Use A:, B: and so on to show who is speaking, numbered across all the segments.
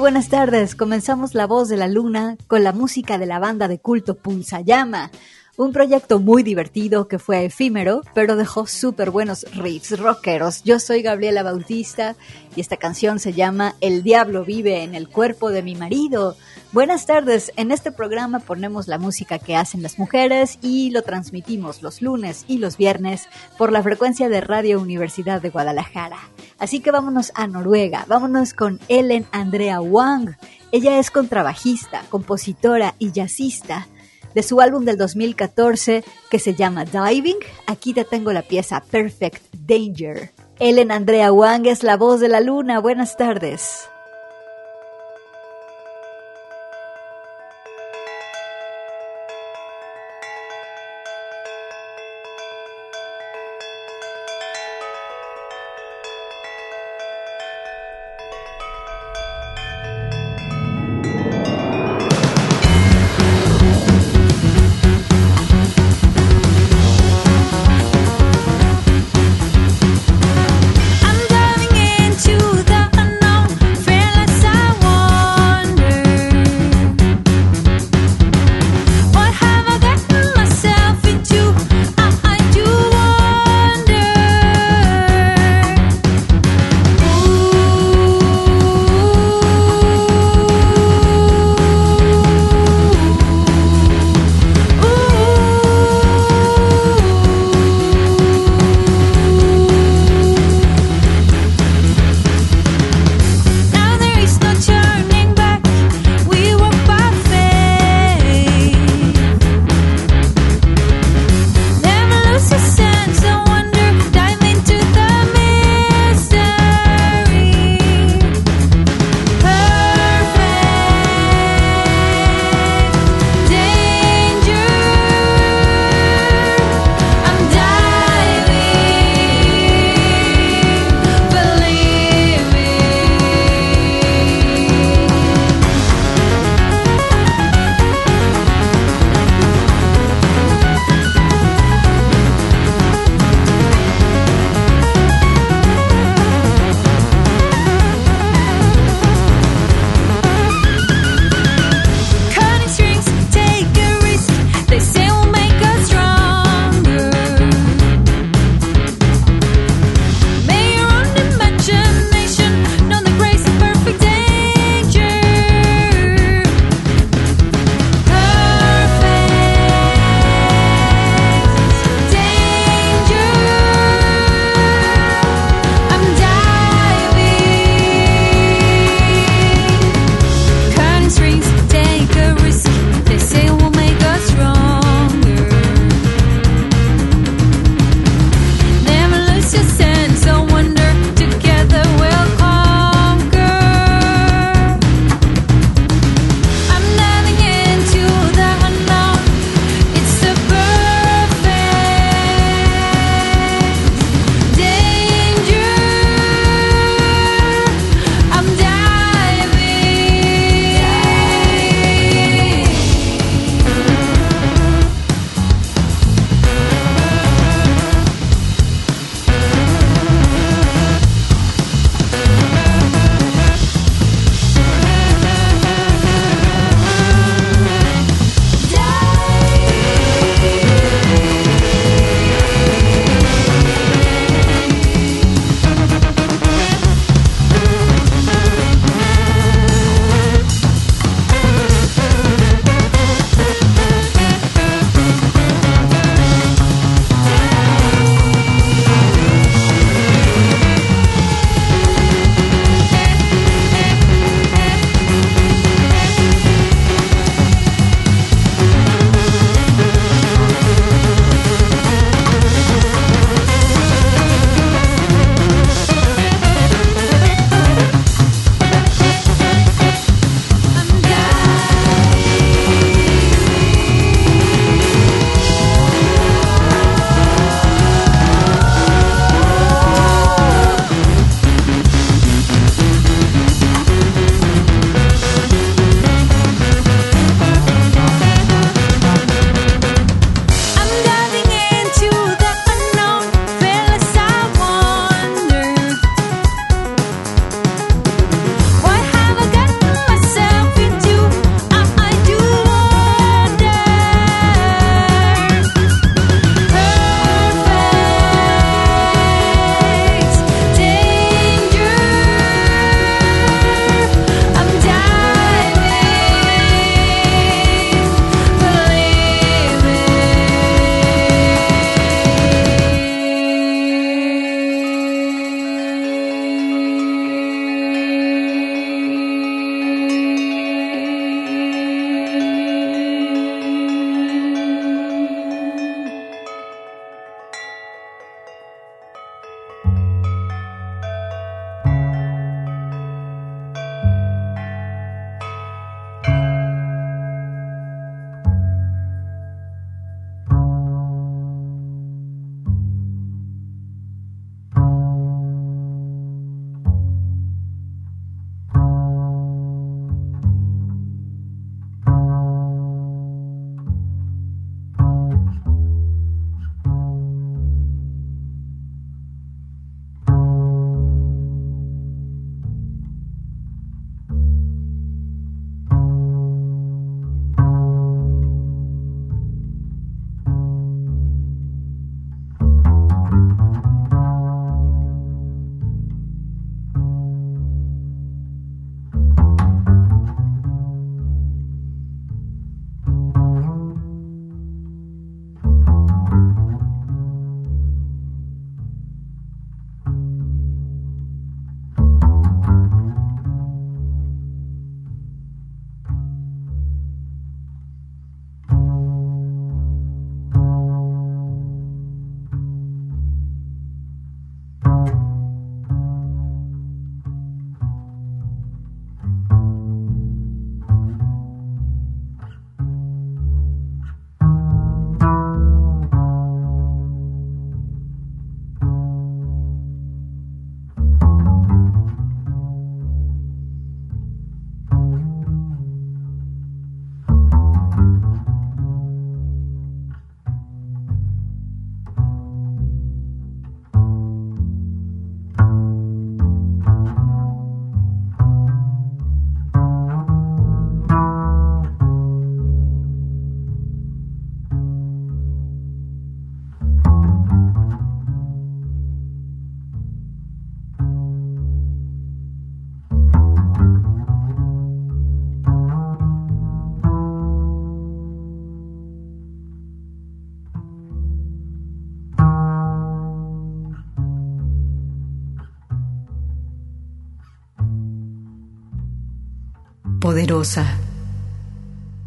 A: Buenas tardes. Comenzamos La Voz de la Luna con la música de la banda de culto Punzayama. Un proyecto muy divertido que fue efímero, pero dejó súper buenos riffs rockeros. Yo soy Gabriela Bautista y esta canción se llama El Diablo vive en el cuerpo de mi marido. Buenas tardes, en este programa ponemos la música que hacen las mujeres y lo transmitimos los lunes y los viernes por la frecuencia de Radio Universidad de Guadalajara. Así que vámonos a Noruega, vámonos con Ellen Andrea Wang. Ella es contrabajista, compositora y jazzista. De su álbum del 2014 que se llama Diving, aquí te tengo la pieza Perfect Danger. Ellen Andrea Wang es la voz de la luna. Buenas tardes.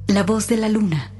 B: La voz de la luna.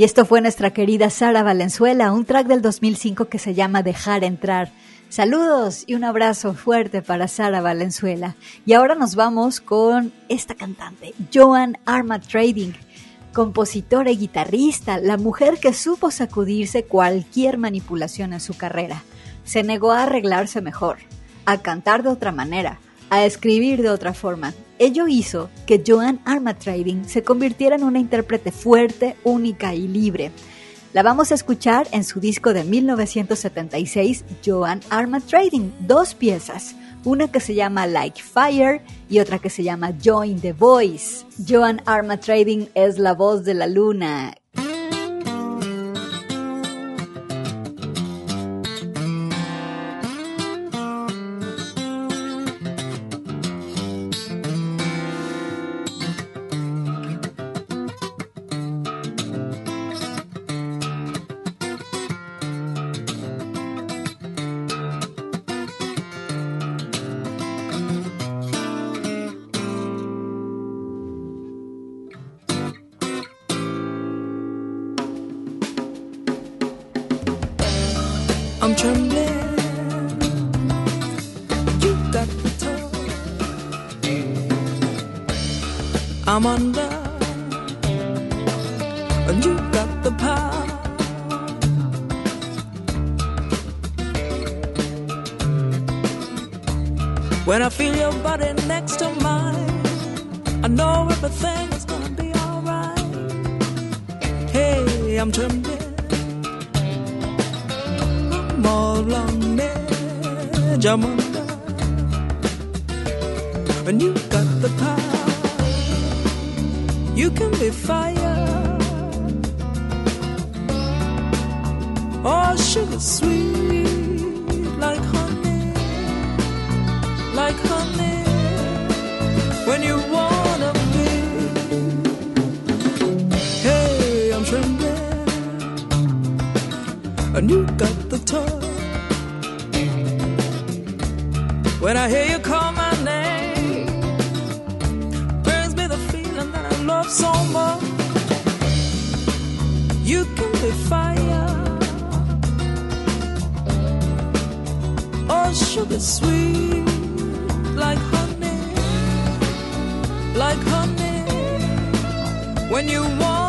C: Y esto fue nuestra querida Sara Valenzuela, un track del 2005 que se llama Dejar entrar. Saludos y un abrazo fuerte para Sara Valenzuela. Y ahora nos vamos con esta cantante, Joan Arma Trading, compositora y guitarrista, la mujer que supo sacudirse cualquier manipulación en su carrera. Se negó a arreglarse mejor, a cantar de otra manera, a escribir de otra forma. Ello hizo que Joan Arma Trading se convirtiera en una intérprete fuerte, única y libre la vamos a escuchar en su disco de 1976, Joan Arma Trading, dos piezas, una que se llama Like Fire y otra que se llama Join the Voice. Joan Arma Trading es la voz de la luna.
D: I'm under, and you got the power. You can be fire or sugar sweet like honey, like honey. When you wanna be, hey, I'm trembling, and you got You fire or sugar sweet like honey, like honey. When you wanna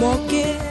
D: Walking,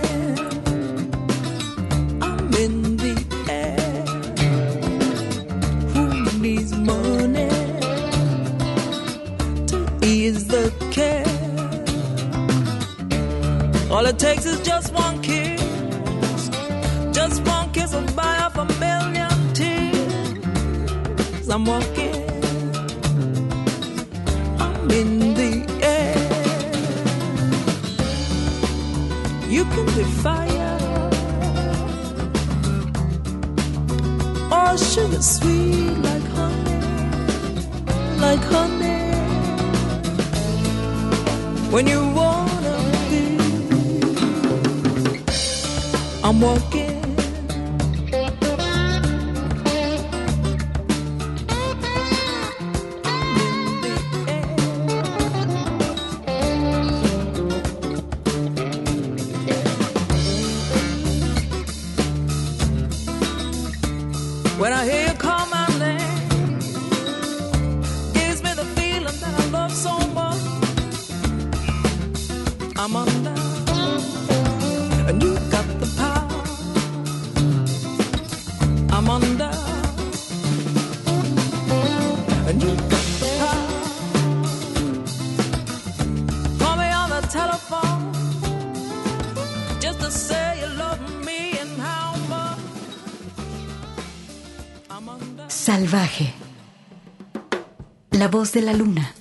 E: de la luna.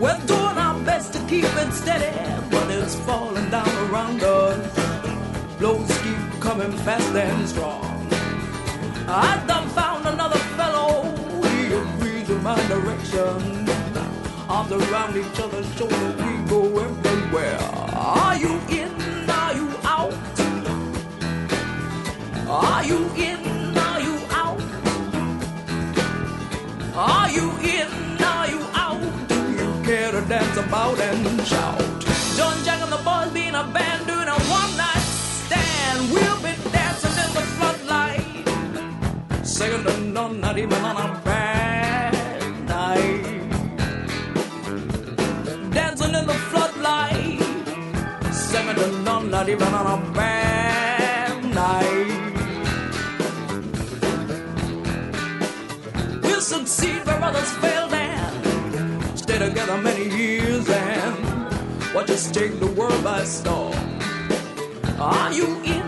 D: We're doing our best to keep it steady, but it's falling down around us. Blows keep coming fast and strong. I done found another fellow. He agrees with my direction. Arms around each other's shoulders, we go everywhere. Are you in? Are you out? Are you in? Dance about and shout? John Jack and the boys being a band doing a one night stand. We'll be dancing in the floodlight. Second to none, not even on a bad night. Dancing in the floodlight. Second to none, not even on a bad night. We'll succeed where others stay together many years and watch us take the world by storm. Are you in?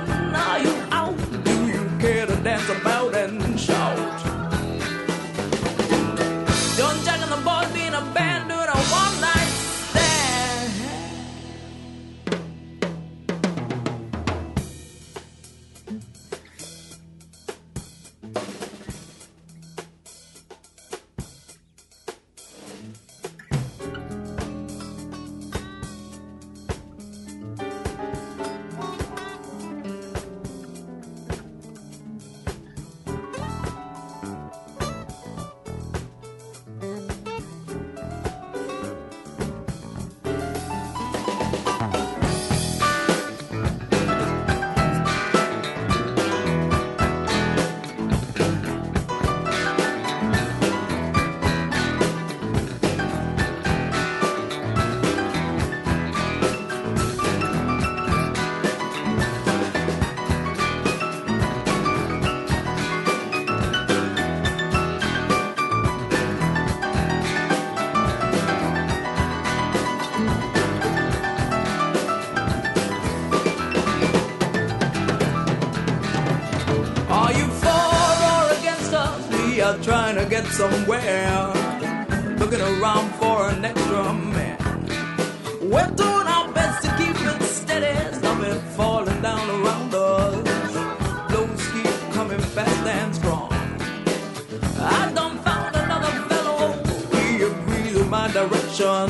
D: Get somewhere. Looking around for an extra man. We're doing our best to keep it steady. Stop it falling down around us. Blows keep coming fast and strong. I done found another fellow. He agrees with my direction.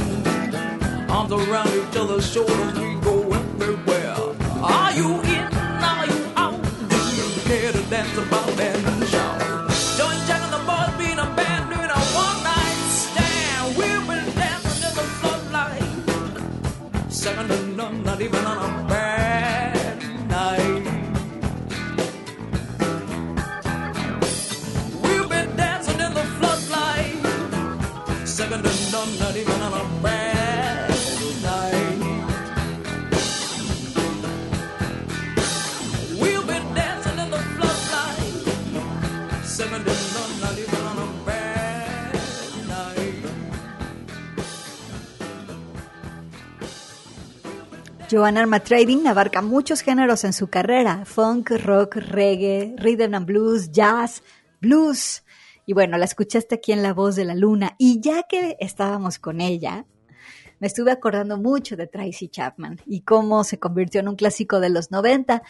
D: Arms around each other's shoulders, seven in
C: Trading abarca muchos géneros en su carrera, funk, rock, reggae, rhythm and blues, jazz, blues. Y bueno, la escuchaste aquí en La Voz de la Luna. Y ya que estábamos con ella, me estuve acordando mucho de Tracy Chapman y cómo se convirtió en un clásico de los 90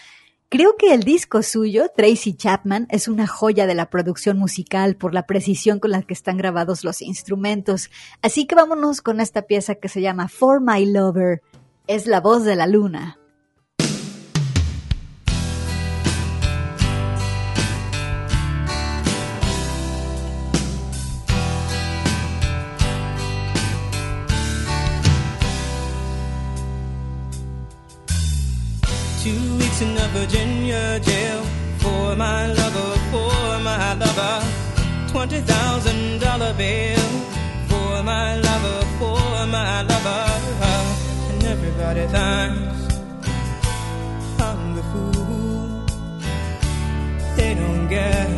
C: Creo que el disco suyo, Tracy Chapman, es una joya de la producción musical por la precisión con la que están grabados los instrumentos. Así que vámonos con esta pieza que se llama For My Lover. Es la voz de la luna.
F: Virginia jail for my lover, for my lover. Twenty thousand dollar bill for my lover, for my lover. And everybody thinks I'm the fool. They don't get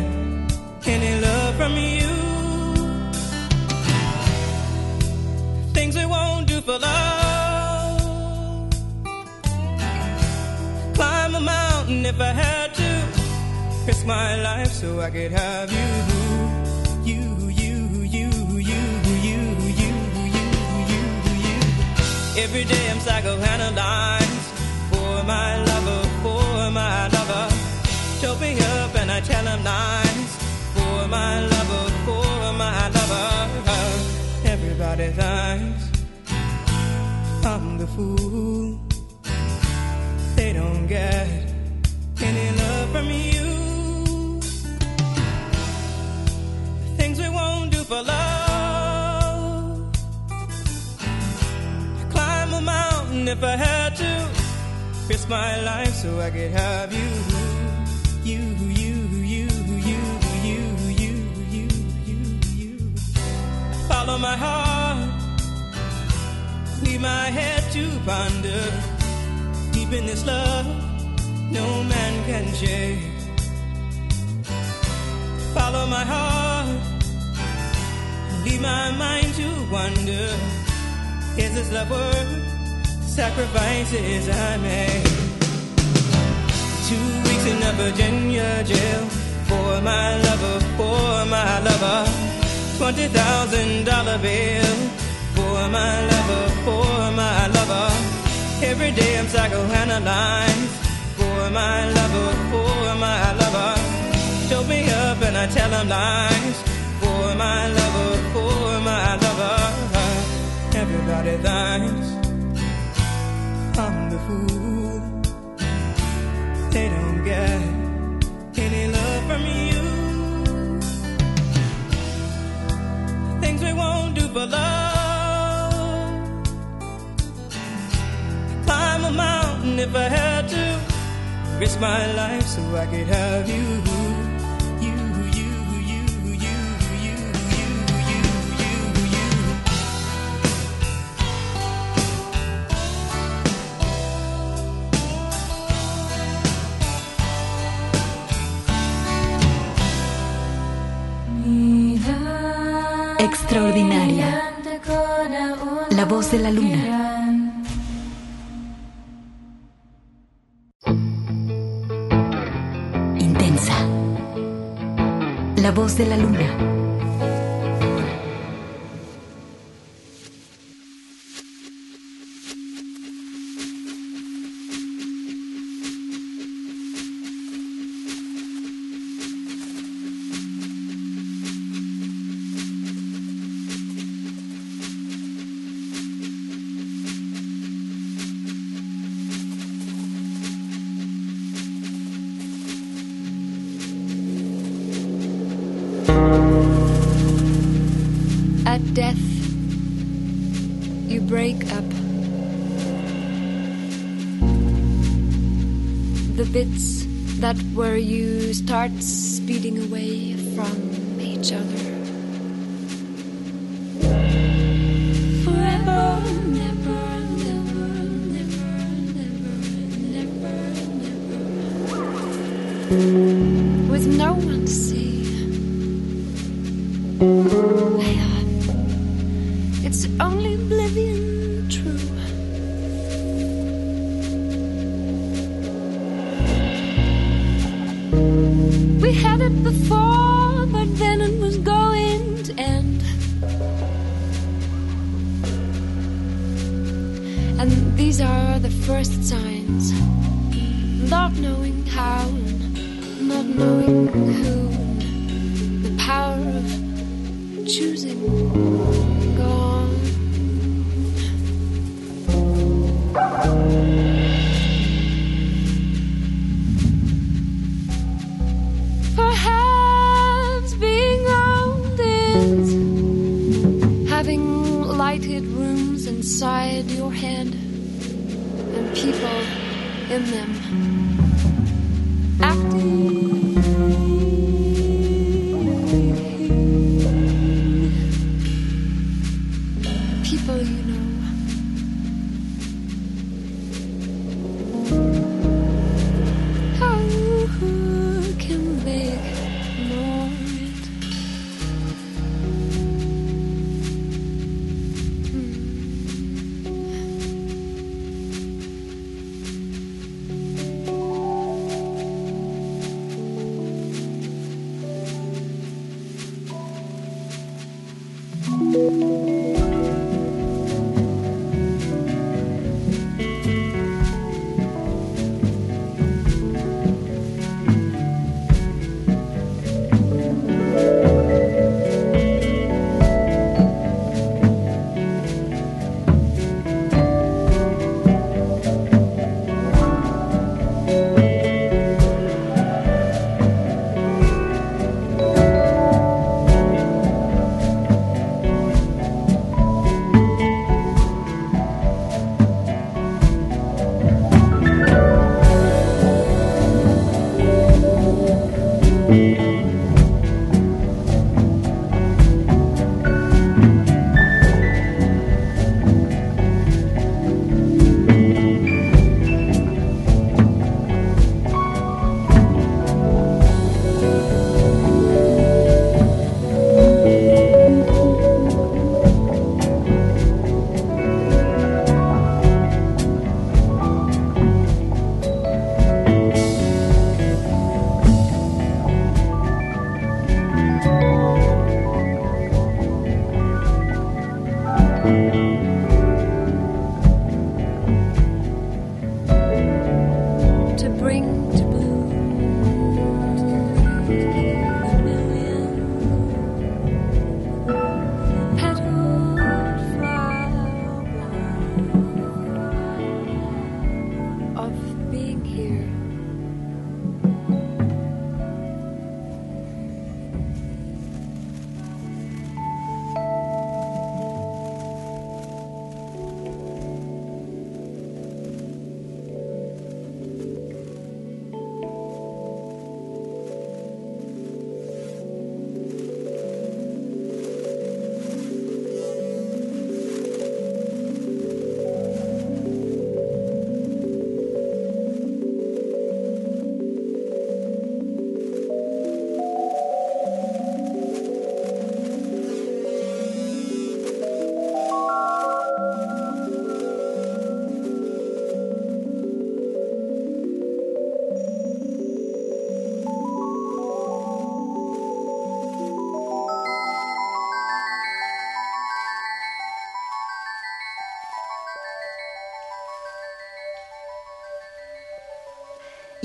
F: any love from you. Things they won't do for love. If I had to. Risk my life so I could have you. You, you, you, you, you, you, you, you, you. Every day I'm psychoanalyzed for my lover, for my lover. Choke me up and I tell him lies for my lover, for my lover. Everybody thinks I'm the fool they don't get any love from you. Things we won't do for love. Climb a mountain if I had to. Risk my life so I could have you. You, you, you, you, you, you, you, you, you. Follow my heart. Leave my head to ponder deep in this love no man can shake. Follow my heart, leave my mind to wonder. Is this love worth sacrifices I made? Two weeks in a Virginia jail for my lover, for my lover. Twenty thousand dollar bill for my lover, for my lover. Every day I'm psychoanalyzed for my lover, for my lover. Choke me up and I tell him lies for my lover, for my lover. Everybody thinks I'm the fool. They don't get any love from you. Things we won't do for love climb a mountain if I had to. Risk my life so I could have you. You, you, you, you, you, you, you, you, you.
B: Extraordinaria. La voz de la luna. Voz de la luna.
G: That where you start speeding away
A: had it before, but then it was going to end. And these are the first signs. Not knowing how, not knowing who. The power of choosing. Gone. Inside your head and people in them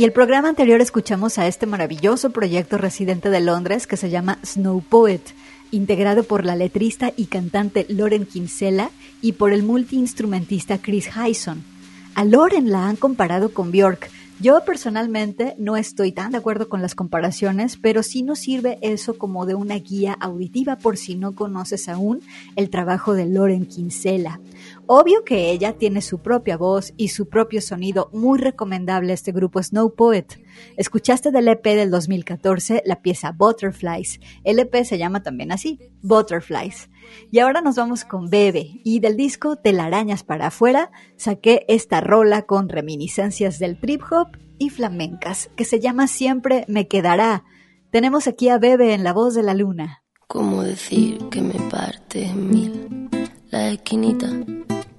C: Y el programa anterior escuchamos a este maravilloso proyecto residente de Londres que se llama Snow Poet, integrado por la letrista y cantante Lauren Kinsella y por el multiinstrumentista Chris Hyson. A Lauren la han comparado con Björk. Yo personalmente no estoy tan de acuerdo con las comparaciones, pero sí nos sirve eso como de una guía auditiva por si no conoces aún el trabajo de Lauren Kinsella. Obvio que ella tiene su propia voz y su propio sonido, muy recomendable este grupo Snow Poet. Escuchaste del EP del 2014 la pieza Butterflies. El EP se llama también así, Butterflies. Y ahora nos vamos con Bebe y del disco Telarañas para afuera saqué esta rola con reminiscencias del trip hop y flamencas que se llama Siempre me quedará. Tenemos aquí a Bebe en la voz de la luna.
H: ¿Cómo decir que me parte mil la esquinita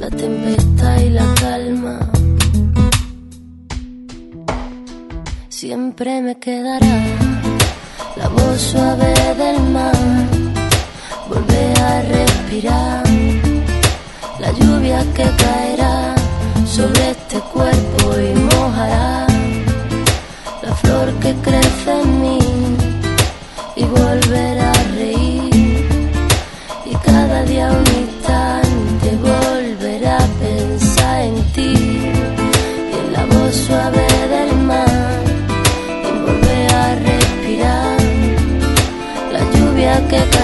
H: la tempestad y la calma. Siempre me quedará la voz suave del mar, volver a respirar, la lluvia que caerá sobre este cuerpo y mojará la flor que crece en mí y volver a reír y cada día un suave del mar y volver a respirar la lluvia que cae.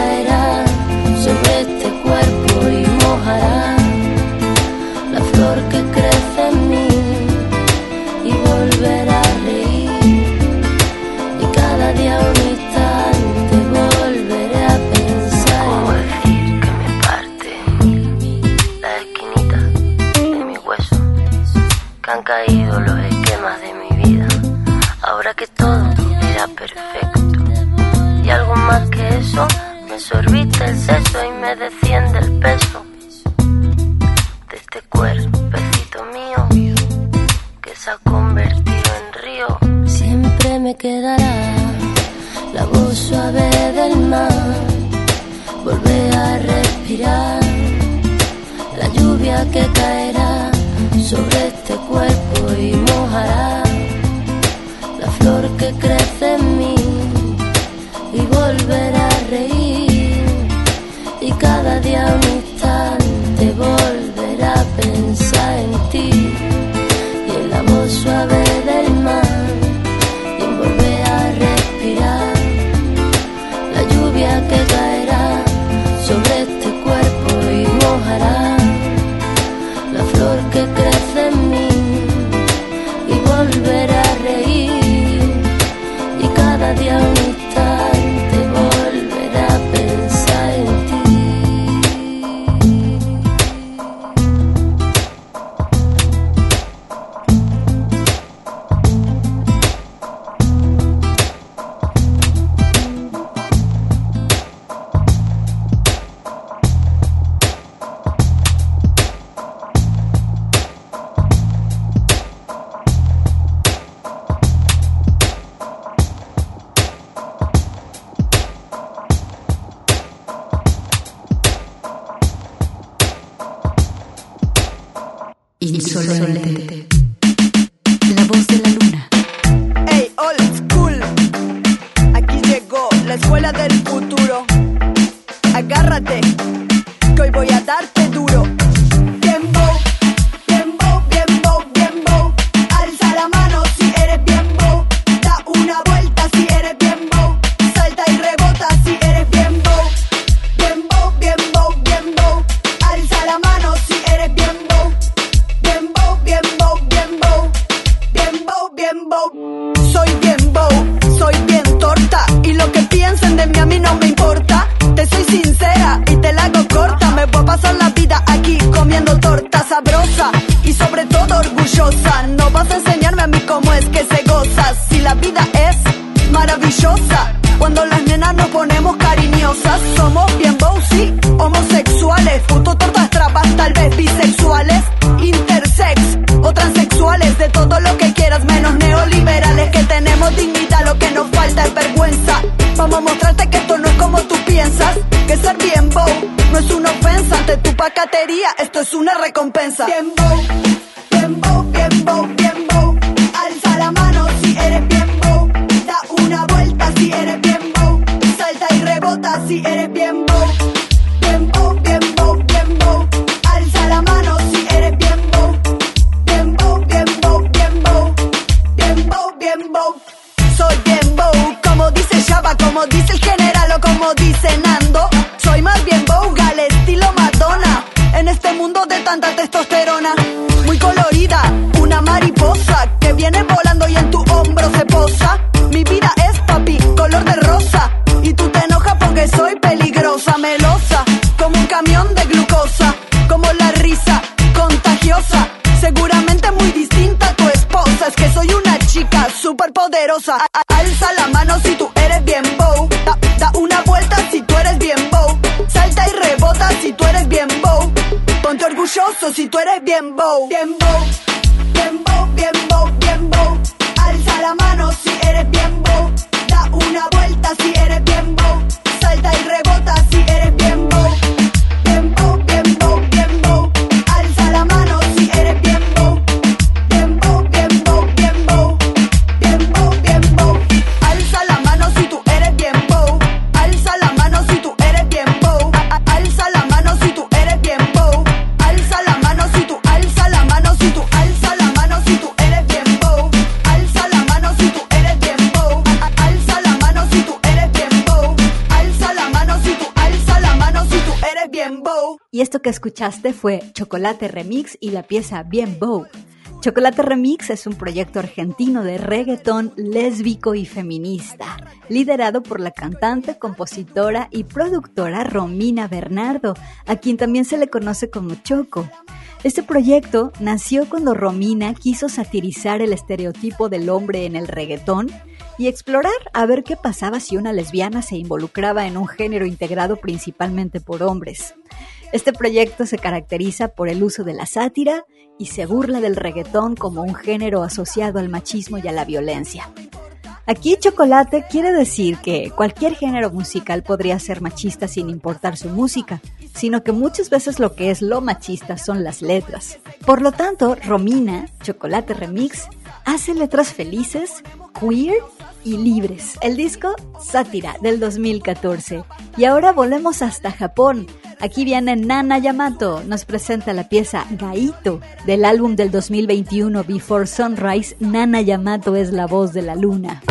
E: insolente. La voz de la
C: luz. Them escuchaste fue Chocolate Remix y la pieza Bien Bow. Chocolate Remix es un proyecto argentino de reggaetón lésbico y feminista, liderado por la cantante, compositora y productora Romina Bernardo, a quien también se le conoce como Choco. Este proyecto nació cuando Romina quiso satirizar el estereotipo del hombre en el reggaetón y explorar a ver qué pasaba si una lesbiana se involucraba en un género integrado principalmente por hombres. Este proyecto se caracteriza por el uso de la sátira y se burla del reggaetón como un género asociado al machismo y a la violencia. Aquí chocolate quiere decir que cualquier género musical podría ser machista sin importar su música, sino que muchas veces lo que es lo machista son las letras. Por lo tanto, Romina, Chocolate Remix, hace letras felices, queer y libres. El disco Sátira del 2014. Y ahora volvemos hasta Japón. Aquí viene Nana Yamato, nos presenta la pieza Gaito del álbum del 2021 Before Sunrise. Nana Yamato es la voz de la luna.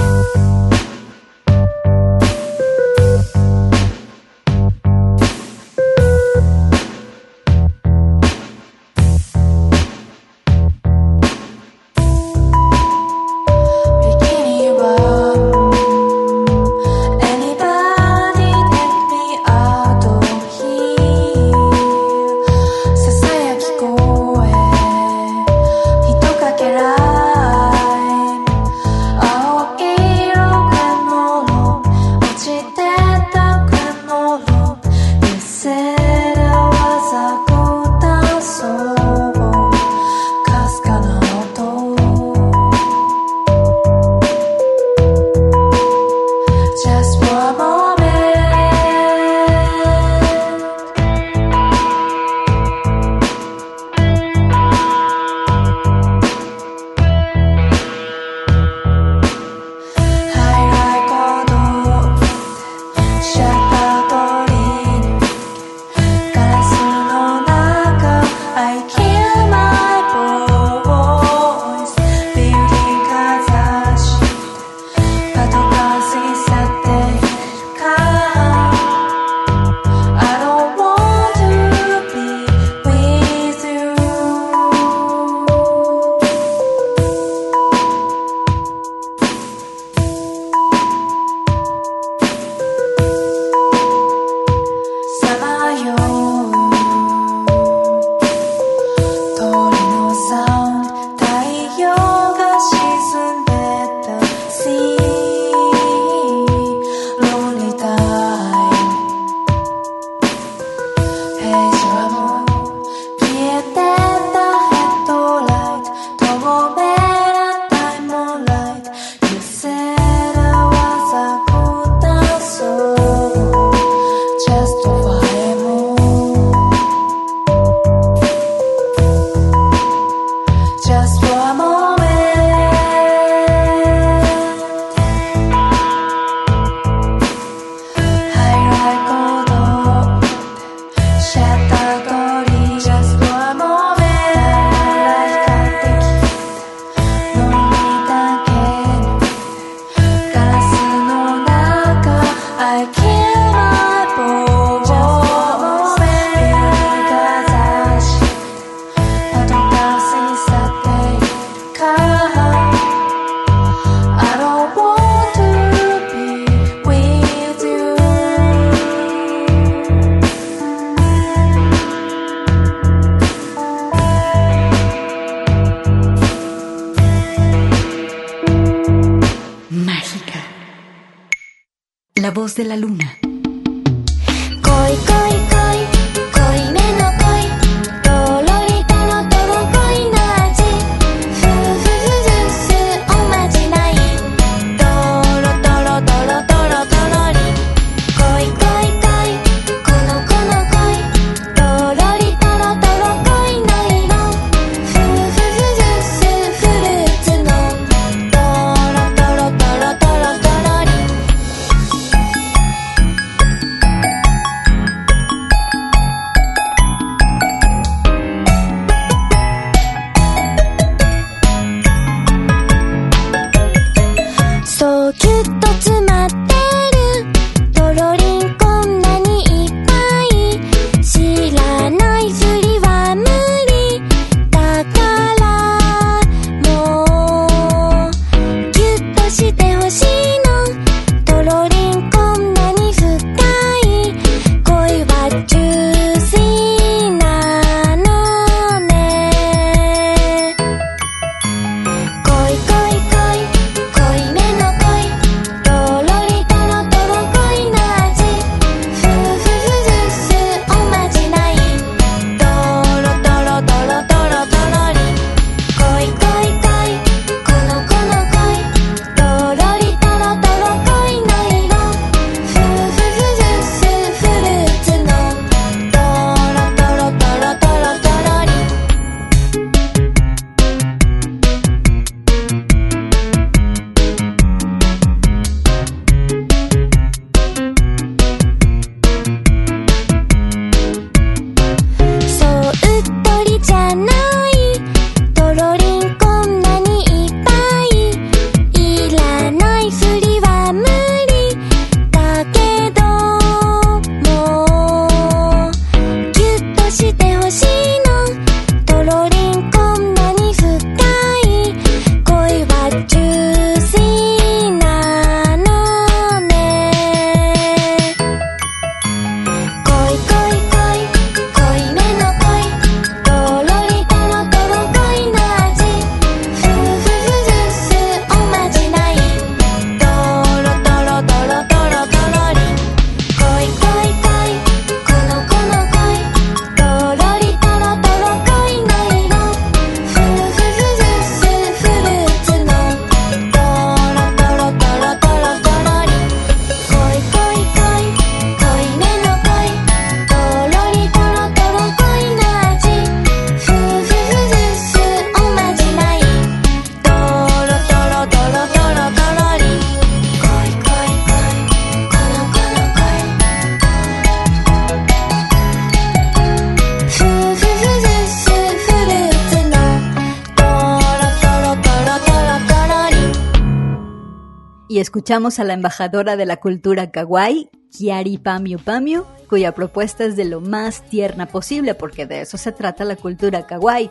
C: Escuchamos a la embajadora de la cultura kawaii, Kiari Pamiu Pamiu, cuya propuesta es de lo más tierna posible, porque de eso se trata la cultura kawaii.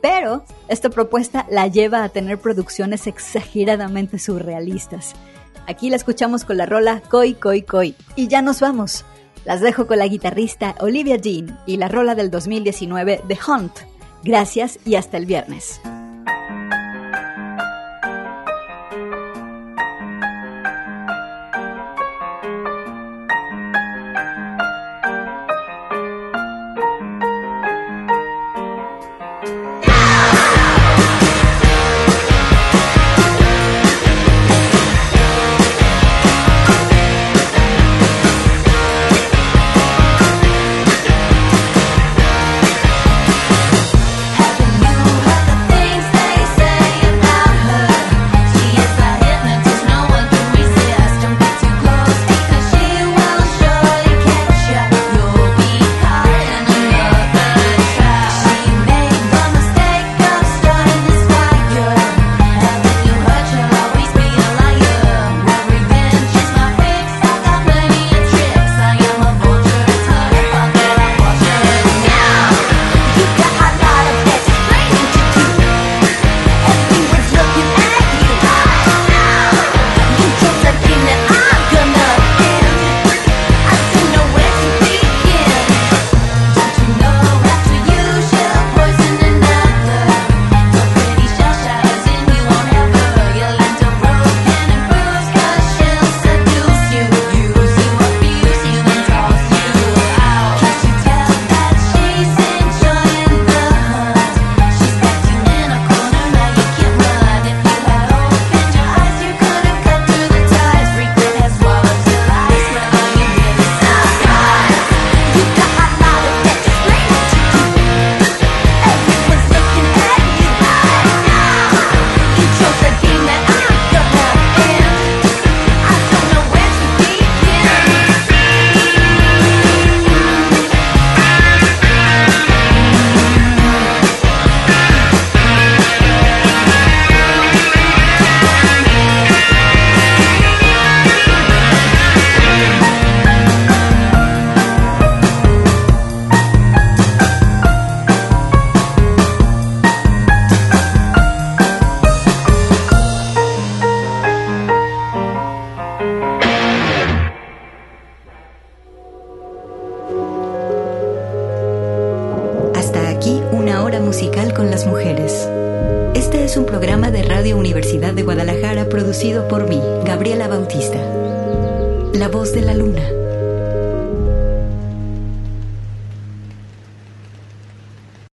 C: Pero esta propuesta la lleva a tener producciones exageradamente surrealistas. Aquí la escuchamos con la rola Koi Koi Koi. Y ya nos vamos. Las dejo con la guitarrista Olivia Jean y la rola del 2019 The Hunt. Gracias y hasta el viernes.